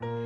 love.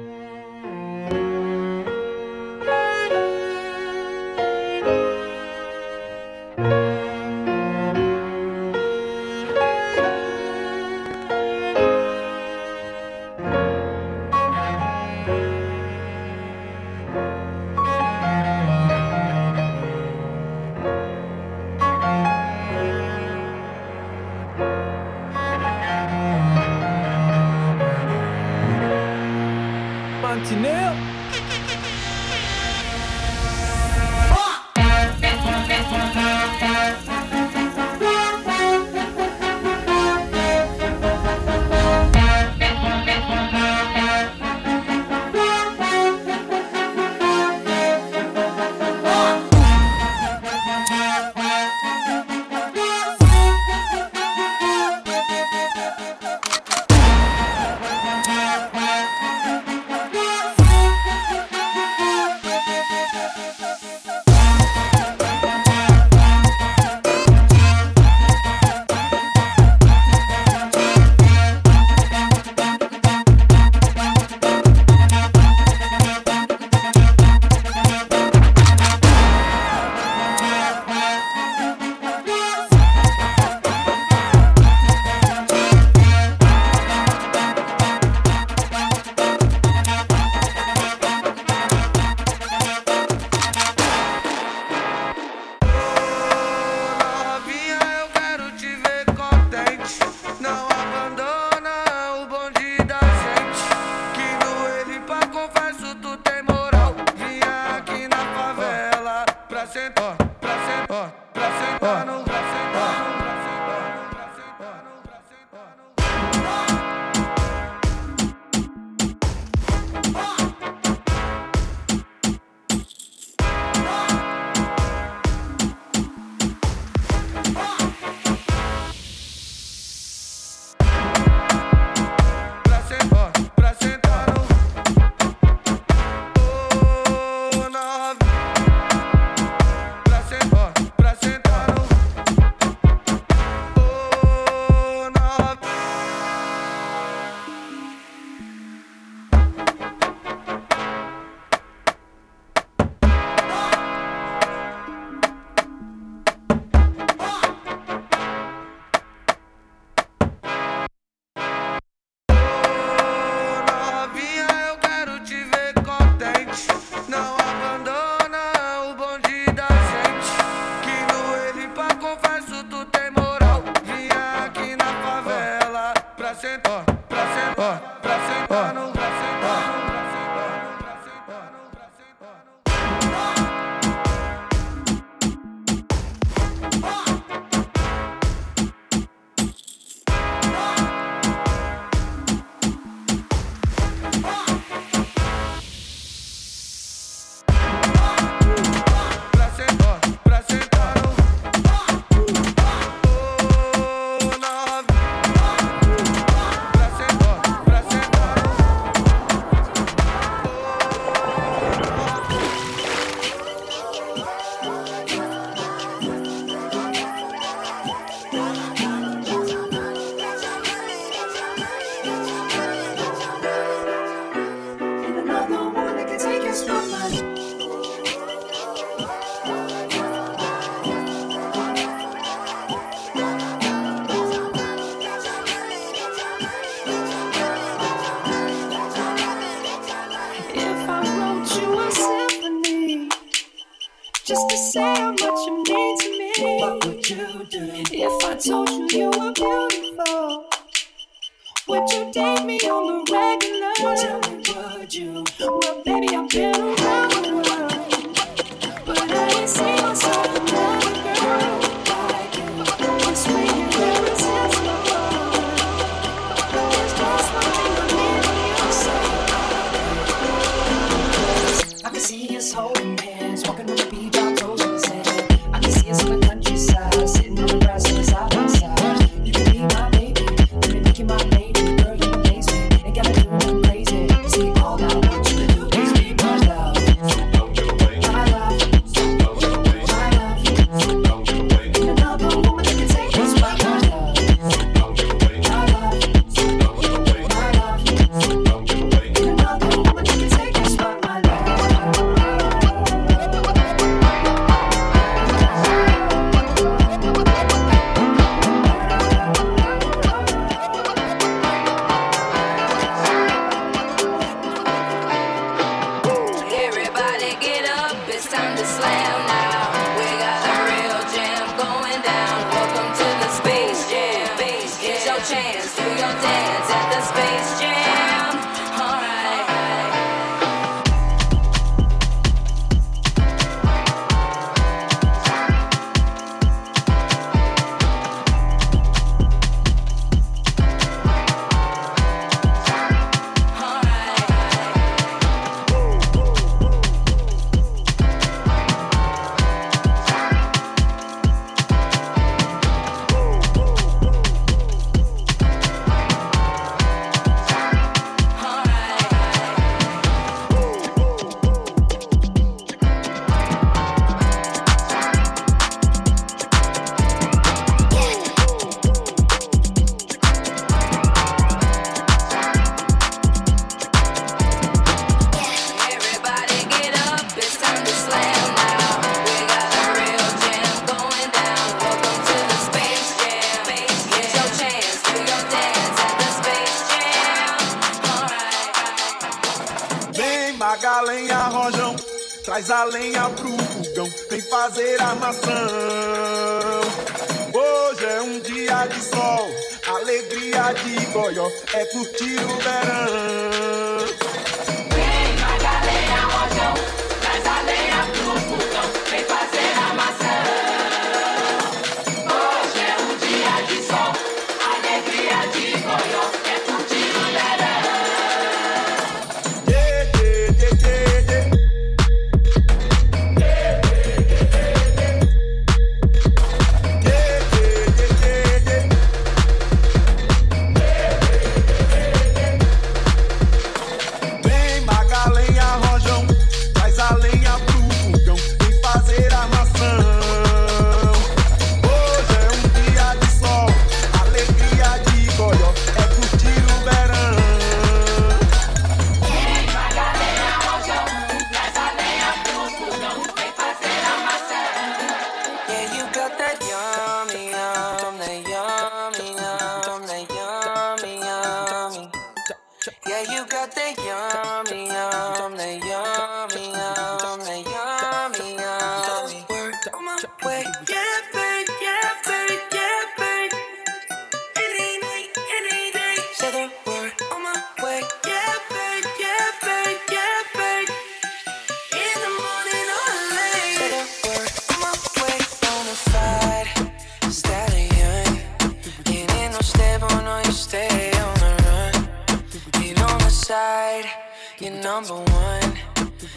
You're number one.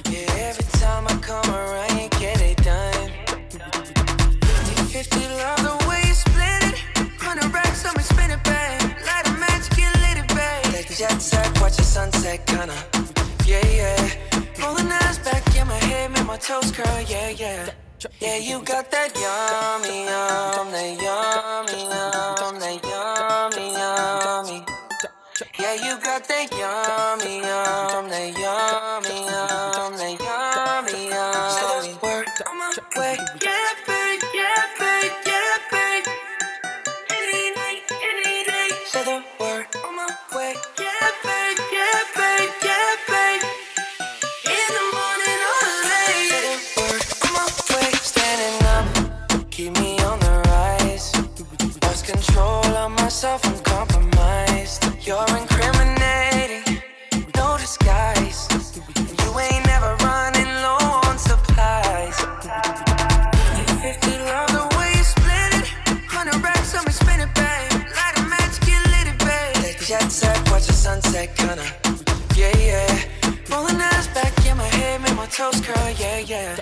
Yeah, every time I come around, you get it done. 50 50 love the way you split it. On 100 racks on me, spin it, babe. Light a match, get lit, it, babe. Like jet set, watch the sunset, kinda. Yeah, yeah. Pulling eyes back in my head, make my toes curl, yeah, yeah. Yeah, you got that yummy, yum, that yummy, yum, that yummy, yummy. Yeah, you got that yummy, yum, that yummy, yum, that yummy, yum. So work on my way, yeah. Coast curl, yeah, yeah.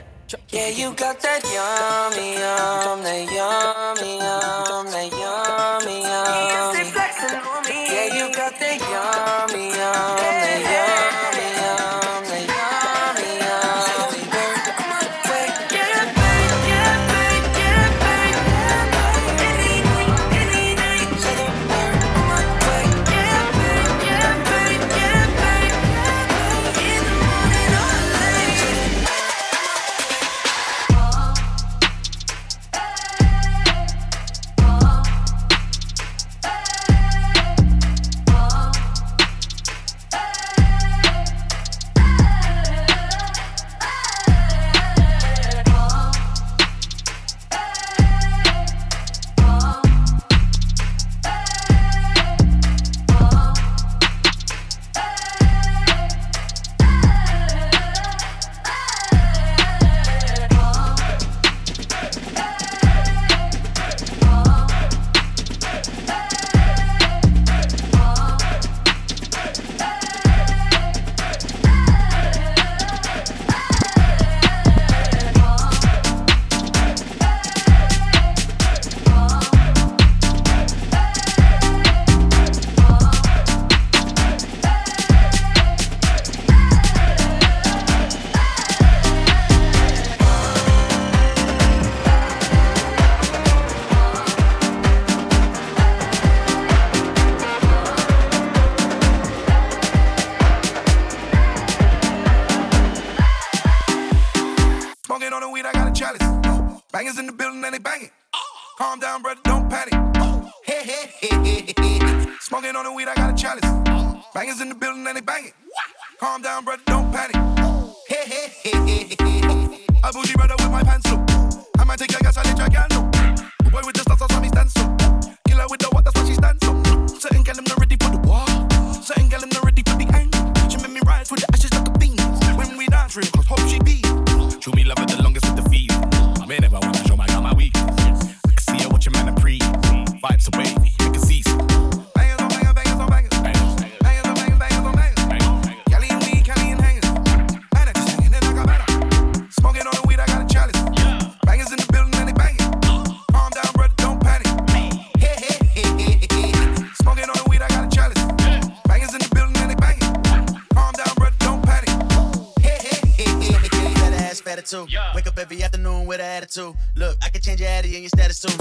Yeah, you got that yummy, yum, that yummy, yum, that yummy, yum. Yeah, you got that yummy, yum, that yummy. Look, I can change your attitude and your status too.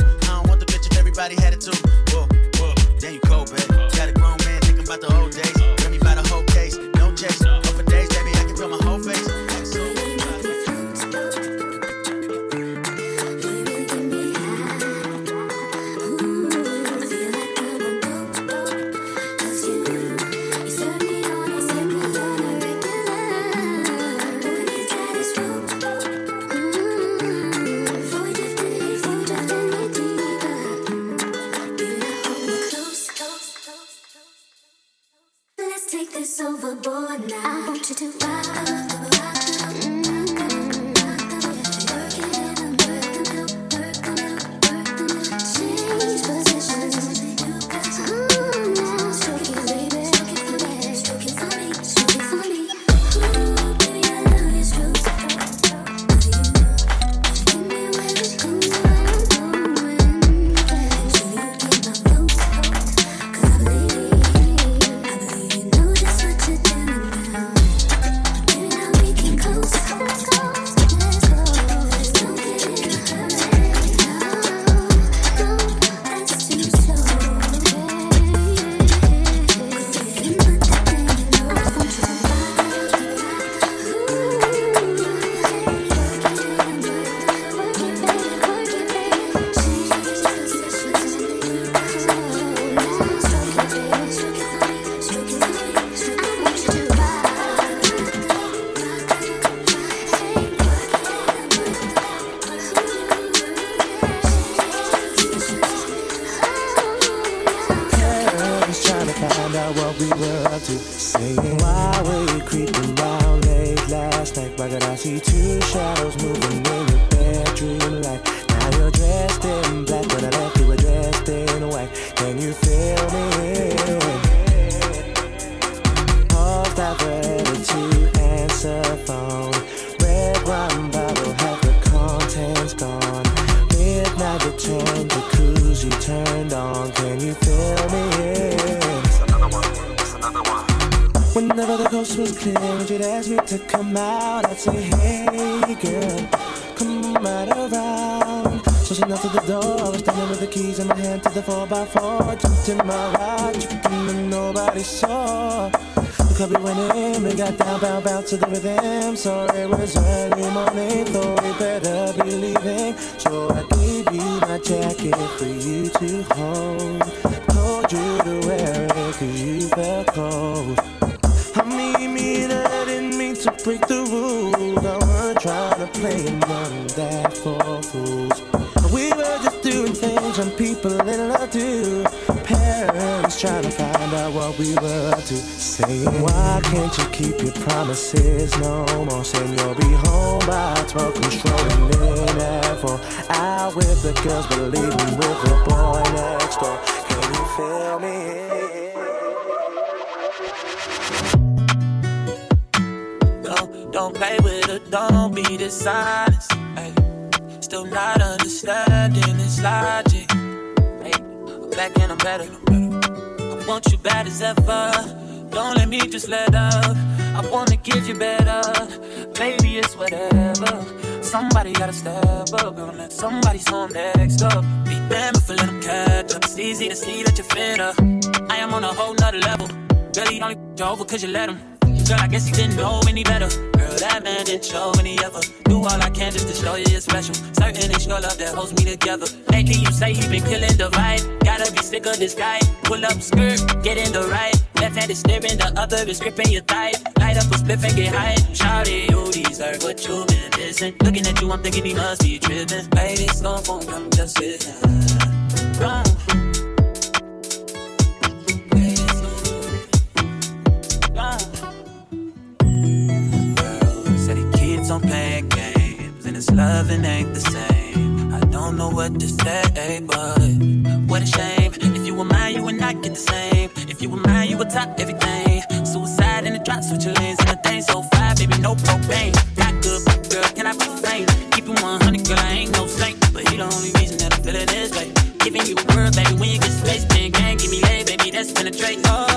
jacket for you to hold. Told you to wear it cause you felt cold. I mean, me, I didn't mean to break the rules. I wasn't trying to play none of that for fools. We were just doing things when people in love what we were up to. Say, why can't you keep your promises no more? Saying you'll be home by 12, controlling in never. Out with the girls, but leaving with the boy next door. Can you feel me? Don't, don't play with it, don't be dishonest. Ay. Still not understanding this logic. Ay. I'm back and I'm better. I'm better want you bad as ever. Don't let me just let up. I wanna give you better. Baby, it's whatever. Somebody gotta step up, girl, let somebody's home next up. Be damn if I let them catch up. It's easy to see that you're finna. I am on a whole nother level. Girl, he only f- you over cause you let him. Girl, I guess he didn't know any better. Girl, that man didn't show any other. Do all I can just to show you it's special. Certain it's your love that holds me together. Lately, you say he been killing the vibe. Gotta be sick of this guy. Pull up skirt, get in the right. Left hand is steering, the other is gripping your thigh. Light up a spliff and get high. Shout it, you deserve what you been missing. Looking at you, I'm thinking he must be tripping. Baby, it's gone, phone, come just listen. Run. Run. Don't play games, and it's loving ain't the same. I don't know what to say, but what a shame. If you were mine, you would not get the same. If you were mine, you would top everything. Suicide in the drop, switch your lanes in the thing. So fly, baby, no propane. Got good, girl, can I be flame? Keep it 100, girl, I ain't no saint. But he the only reason that I'm feeling this way. Giving you a word, baby, when you get space, then gang, give me lay, baby, that's penetrate. Oh,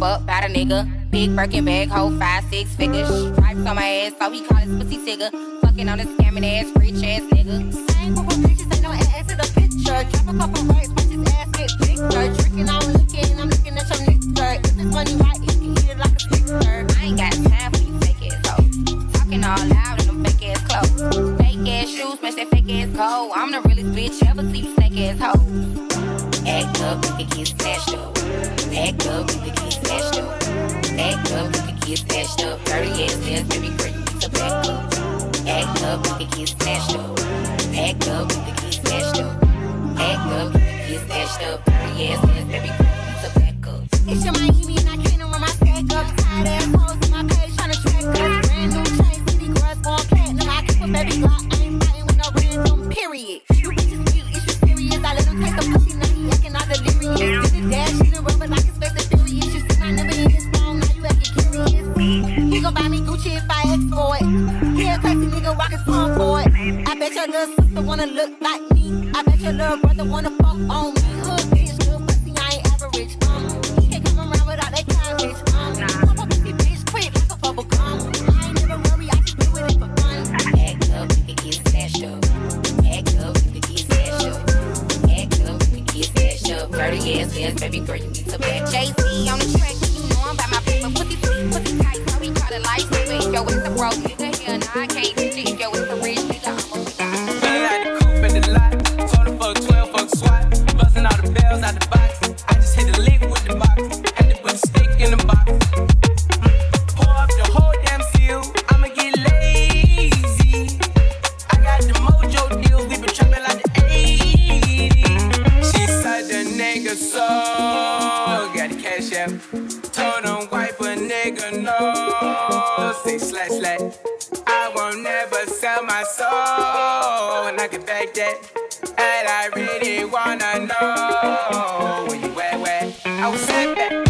fuck by the nigga. Big Birkin bag, hold five, six figures. Stripes on my ass, so he call his pussy tigger. Fucking on this scamming ass, rich ass nigga. Same with bitches, no ass is a picture. Drop a couple rights, watch his ass get bigger. Drinking, I'm looking, I'm looking at your nigga. If it's money right, you can eat like a picture. I ain't got time for you fake it, hoes. Talking all loud in them fake ass clothes. Fake ass shoes, match that fake ass gold. I'm the realest bitch ever see, snake ass hoe? Back up if it gets smashed up. Back up if it gets smashed up. Back up if it gets snatched up. Dirty ass ass, baby, great. So back up. Back up if it gets snatched up. Back up if it gets smashed up. Back up if it gets snatched up. Dirty ass ass, baby, great. So back up. It's your flashlight. I won't never sell my soul, and I can back that. And I really wanna know where you at, where I was at. That.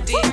the D.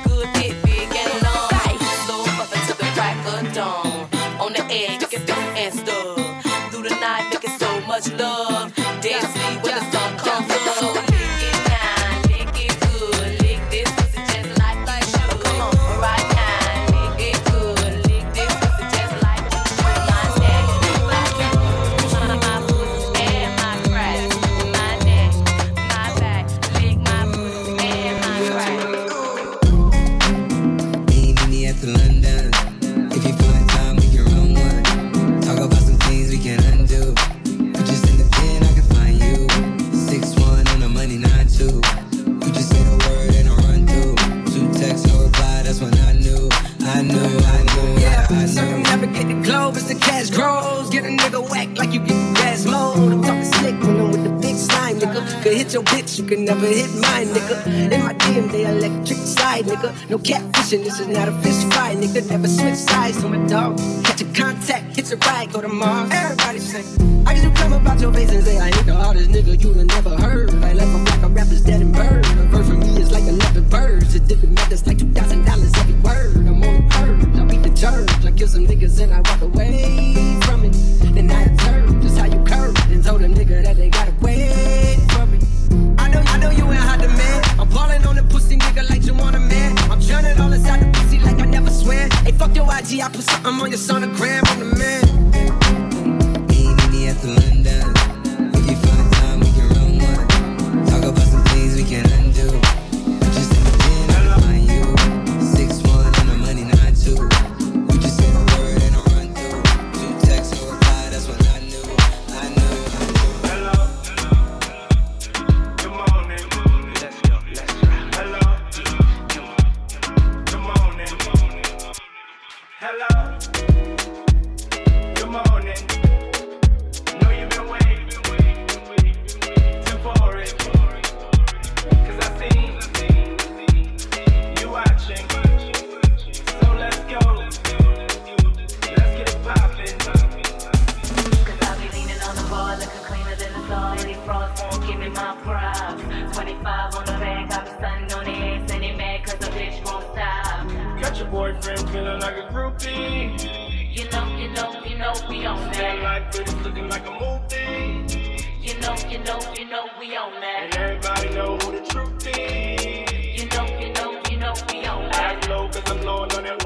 with your bitch, you can never hit mine, nigga. In my DM, they electric side, nigga. No catfishing, this is not a fish fry, nigga. Never switch sides on my dog. Catch a contact, hit your ride, go to Mars. Everybody say, I get you come about your face and say, I ain't the hardest nigga you done friends feeling like a groupie. You know, you know, you know we on that. Feeling like this, looking like a movie. You know, you know, you know we on that. And everybody know who the truth is. You know, you know, you know we on that. I know cause I'm blowing on that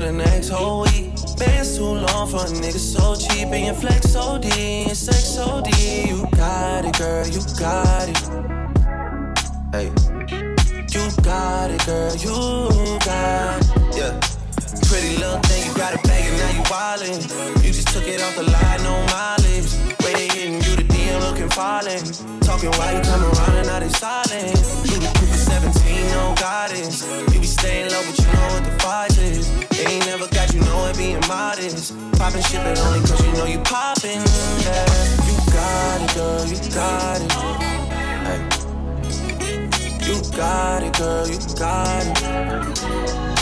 for the next whole week. been too long for a nigga so cheap. And your flex OD and sex so deep. You got it, girl, you got it. Hey. You got it, girl, you got it. Yeah. Pretty little thing, you got a bag and now you wildin'. You just took it off the line, no mileage. Waiting, hitting you, the DM looking falling. Talking while you come around and now they silent. You the 17, no goddess. You be staying low, but you know what the fight is. They ain't never got you know it being modest. Poppin' shit, but only cause you know you poppin'. Yeah. You got it, girl, you got it. Hey. You got it, girl, you got it.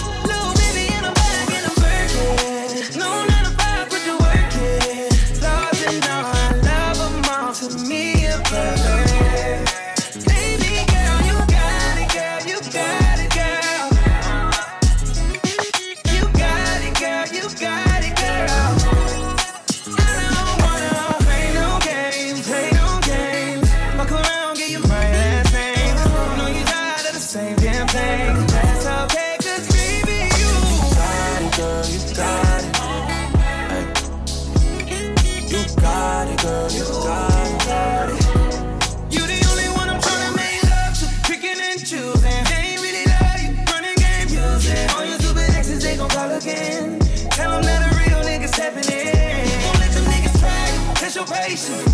Jason.